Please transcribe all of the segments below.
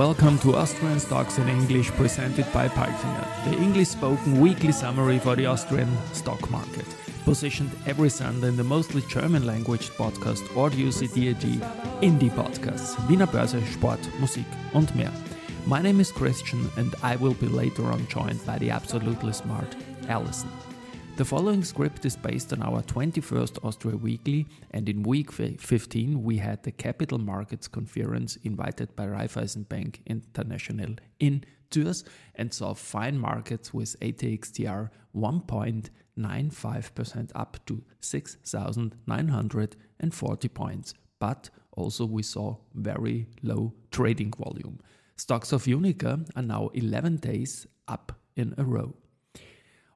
welcome to Austrian Stocks in English presented by Palfinger, the English spoken weekly summary for the Austrian stock market. Positioned every Sunday in the mostly German language podcast Audio CDAG Indie Podcasts, Wiener Börse, Sport, Musik und mehr. My name is Christian and I will be later on joined by the absolutely smart Alison. The following script is based on our 21st Austria Weekly, and in week 15 we had the Capital Markets Conference invited by Raiffeisen Bank International in Zürs and saw fine markets with ATX TR 1.95% up to 6,940 points, but also we saw very low trading volume. Stocks of Uniqa are now 11 days up in a row.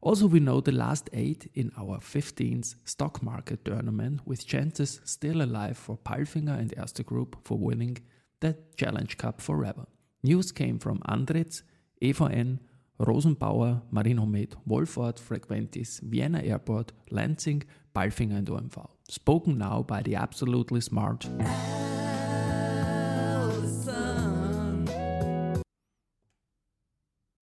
Also, we know the last eight in our 15th stock market tournament, with chances still alive for Palfinger and Erste Group for winning the Challenge Cup forever. News came from Andritz, EVN, Rosenbauer, Marinomed, Wolford, Frequentis, Vienna Airport, Lenzing, Palfinger and OMV. Spoken now by the absolutely smart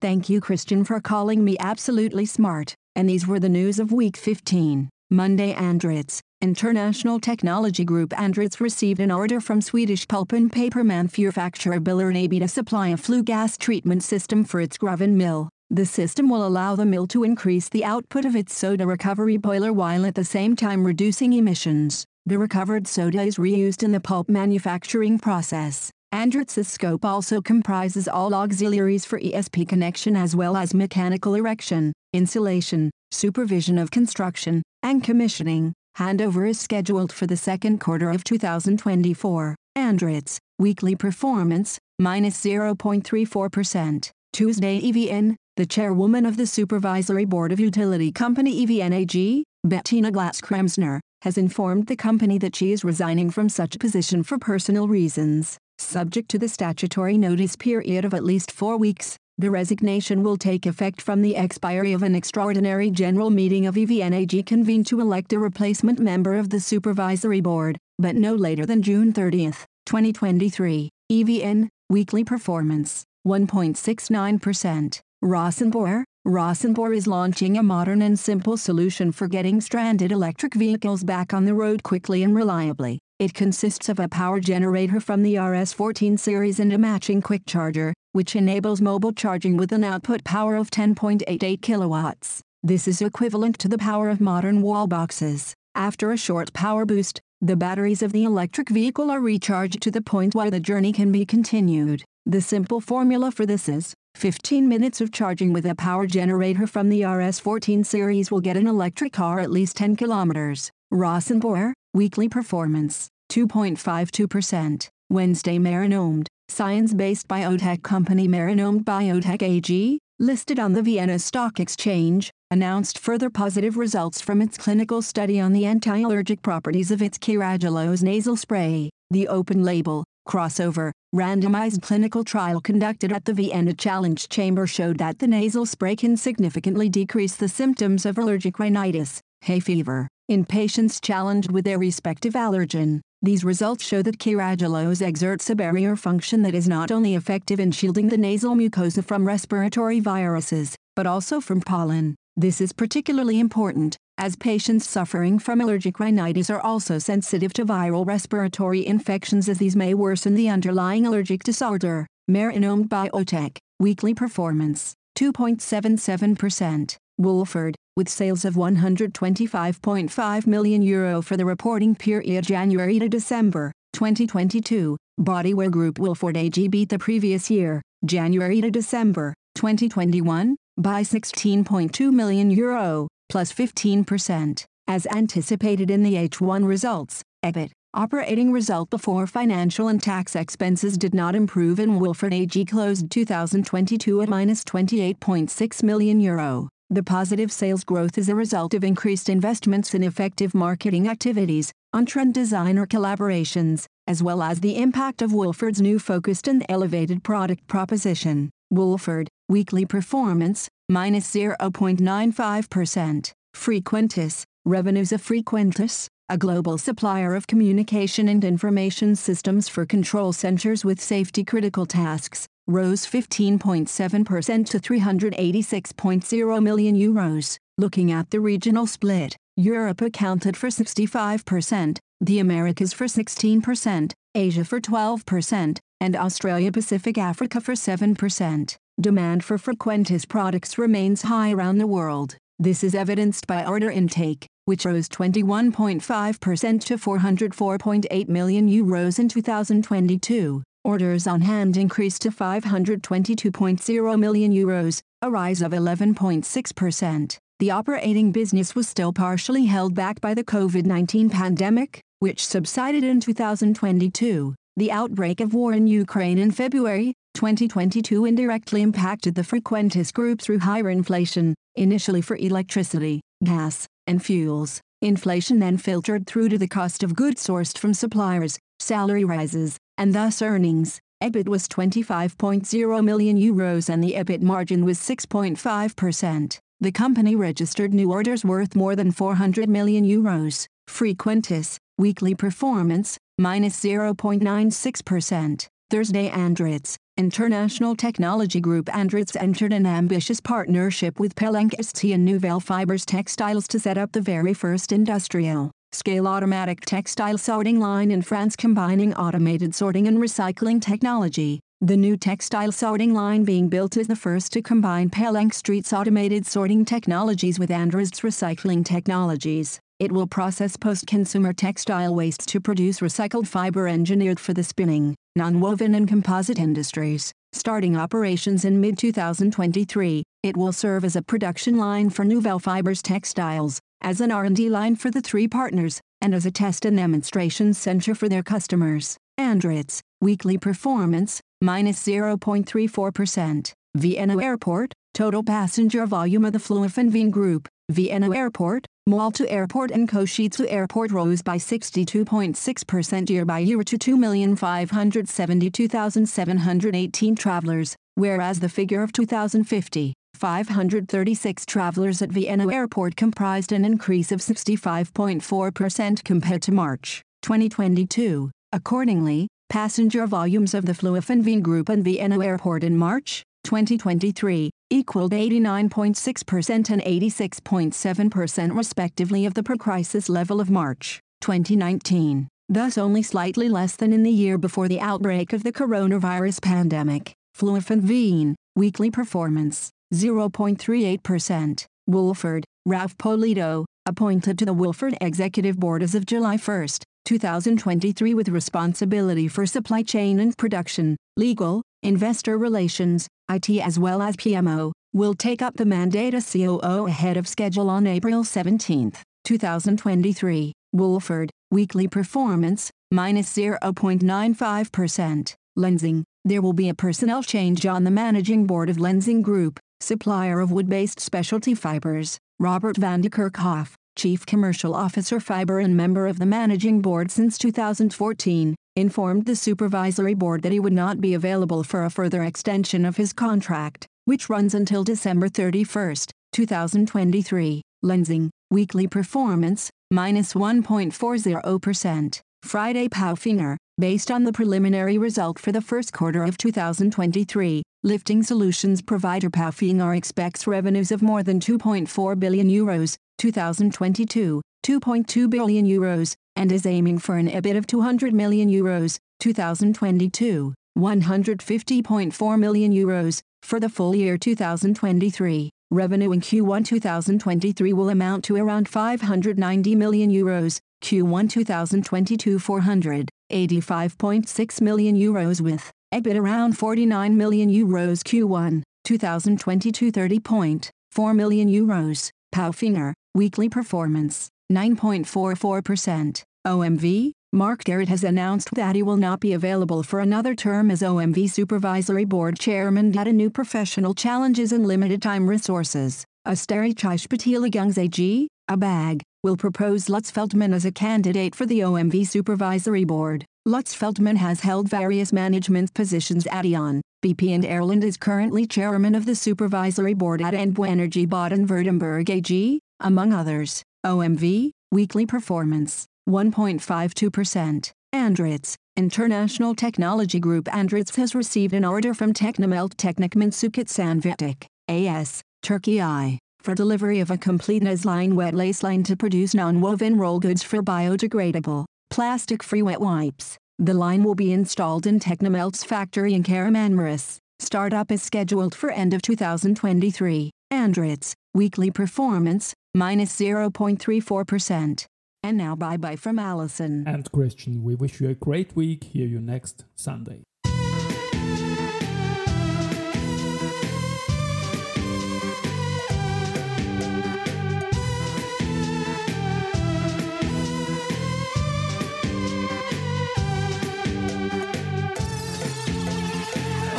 Thank you, Christian, for calling me absolutely smart. And these were the news of week 15. Monday, Andritz, International Technology Group Andritz received an order from Swedish pulp and paper manufacturer Biller to supply a flue gas treatment system for its Gruvön mill. The system will allow the mill to increase the output of its soda recovery boiler while at the same time reducing emissions. The recovered soda is reused in the pulp manufacturing process. Andritz's scope also comprises all auxiliaries for ESP connection as well as mechanical erection, insulation, supervision of construction, and commissioning. Handover is scheduled for the second quarter of 2024. Andritz, weekly performance, minus 0.34%. Tuesday EVN, the chairwoman of the Supervisory Board of Utility Company EVN AG, Bettina Glatz-Kremsner, has informed the company that she is resigning from such a position for personal reasons. Subject to the statutory notice period of at least four weeks, the resignation will take effect from the expiry of an extraordinary general meeting of EVNAG convened to elect a replacement member of the Supervisory Board, but no later than June 30, 2023. EVN, weekly performance, 1.69%. Rosenbauer, Rosenbauer is launching a modern and simple solution for getting stranded electric vehicles back on the road quickly and reliably. It consists of a power generator from the RS14 series and a matching quick charger, which enables mobile charging with an output power of 10.88 kilowatts. This is equivalent to the power of modern wall boxes. After a short power boost, the batteries of the electric vehicle are recharged to the point where the journey can be continued. The simple formula for this is 15 minutes of charging with a power generator from the RS14 series will get an electric car at least 10 kilometers. Rosenbauer, weekly performance, 2.52%. Wednesday Marinomed, science-based biotech company Marinomed Biotech AG, listed on the Vienna Stock Exchange, announced further positive results from its clinical study on the anti-allergic properties of its Carragelose nasal spray. The open-label, crossover, randomized clinical trial conducted at the Vienna Challenge Chamber showed that the nasal spray can significantly decrease the symptoms of allergic rhinitis, hay fever, in patients challenged with their respective allergen. These results show that Carragelose exerts a barrier function that is not only effective in shielding the nasal mucosa from respiratory viruses, but also from pollen. This is particularly important, as patients suffering from allergic rhinitis are also sensitive to viral respiratory infections as these may worsen the underlying allergic disorder. Marinomed Biotech, weekly performance, 2.77%. Wolford, with sales of 125.5 million euro for the reporting period January to December 2022, Bodywear Group Wolford AG beat the previous year, January to December 2021, by 16.2 million euro, plus 15%. As anticipated in the H1 results, EBIT, operating result before financial and tax expenses did not improve and Wolford AG closed 2022 at minus 28.6 million euro. The positive sales growth is a result of increased investments in effective marketing activities, on-trend designer collaborations, as well as the impact of Wolford's new focused and elevated product proposition. Wolford, weekly performance, minus 0.95%. Frequentis, revenues of Frequentis, a global supplier of communication and information systems for control centers with safety critical tasks, rose 15.7% to 386.0 million euros. Looking at the regional split, Europe accounted for 65%, the Americas for 16%, Asia for 12%, and Australia Pacific Africa for 7%. Demand for Frequentis products remains high around the world. This is evidenced by order intake, which rose 21.5% to 404.8 million euros in 2022. Orders on hand increased to 522.0 million euros, a rise of 11.6%. The operating business was still partially held back by the COVID-19 pandemic, which subsided in 2022. The outbreak of war in Ukraine in February 2022 indirectly impacted the Frequentis group through higher inflation, initially for electricity, gas, and fuels. Inflation then filtered through to the cost of goods sourced from suppliers, salary rises, and thus earnings. EBIT was 25.0 million euros and the EBIT margin was 6.5%. The company registered new orders worth more than 400 million euros. Frequentis, weekly performance, minus 0.96%. Thursday Andritz, International Technology Group Andritz entered an ambitious partnership with Pellenc ST and Nouvelle Fibers Textiles to set up the very first industrial scale automatic textile sorting line in France combining automated sorting and recycling technology. The new textile sorting line being built is the first to combine Pellenc ST's automated sorting technologies with Andritz's recycling technologies. It will process post-consumer textile wastes to produce recycled fiber engineered for the spinning, nonwoven and composite industries. Starting operations in mid-2023, it will serve as a production line for Nouvelle Fibers Textiles, as an R&D line for the three partners, and as a test and demonstration center for their customers. Andritz, weekly performance, minus 0.34%. Vienna Airport, total passenger volume of the Flughafen Group, Vienna Airport, Malta Airport and Košice Airport rose by 62.6% year by year to 2,572,718 travelers, whereas the figure of 2050, 536 travelers at Vienna Airport comprised an increase of 65.4% compared to March 2022. Accordingly, passenger volumes of the Flughafen Group and Vienna Airport in March 2023 equaled 89.6% and 86.7% respectively of the pre-crisis level of March 2019, thus only slightly less than in the year before the outbreak of the coronavirus pandemic. Flughafen weekly performance, 0.38%. Wolford, Ralph Polito, appointed to the Wolford Executive Board as of July 1, 2023 with responsibility for supply chain and production, legal, investor relations, IT as well as PMO, will take up the mandate as COO ahead of schedule on April 17, 2023. Wolford, weekly performance, minus 0.95%. Lenzing, there will be a personnel change on the managing board of Lenzing Group, supplier of wood-based specialty fibers. Robert van de Kerkhof, Chief Commercial Officer Fiber and member of the managing board since 2014, informed the supervisory board that he would not be available for a further extension of his contract, which runs until December 31, 2023. Lenzing, weekly performance, minus 1.40%. Friday Palfinger, based on the preliminary result for the first quarter of 2023, lifting solutions provider Palfinger expects revenues of more than 2.4 billion euros, 2022, 2.2 billion euros, and is aiming for an EBIT of 200 million euros, 2022, 150.4 million euros, for the full year 2023. Revenue in Q1 2023 will amount to around 590 million euros, Q1 2022 485.6 million euros with EBIT around 49 million euros Q1 2022 30.4 million euros. Palfinger, weekly performance, 9.44%. OMV, Mark Garrett has announced that he will not be available for another term as OMV Supervisory Board Chairman due to new professional challenges and limited time resources. Asteri Patil AG, a bag, will propose Lutz Feldmann as a candidate for the OMV Supervisory Board. Lutz Feldmann has held various management positions at E.ON, BP and Airland is currently chairman of the supervisory board at Envo Energy Baden-Württemberg AG, among others. OMV, weekly performance, 1.52%. Andritz, International Technology Group Andritz has received an order from Technomelt Technik Mansukat Sanvitik, AS, Turkey I, for delivery of a complete line wet lace line to produce non-woven roll goods for biodegradable, plastic-free wet wipes. The line will be installed in Technomelt's factory in Kahramanmaraş. Startup is scheduled for end of 2023. Andritz, Weekly performance, minus 0.34%. And now bye bye from Alison. And Christian, we wish you a great week. Hear you next Sunday.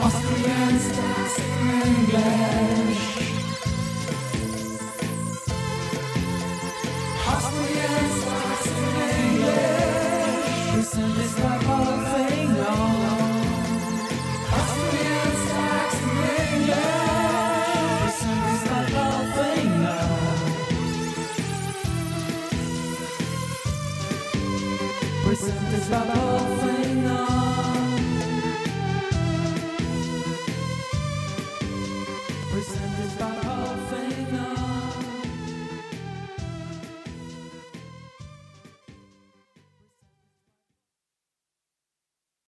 Austrian stars is my.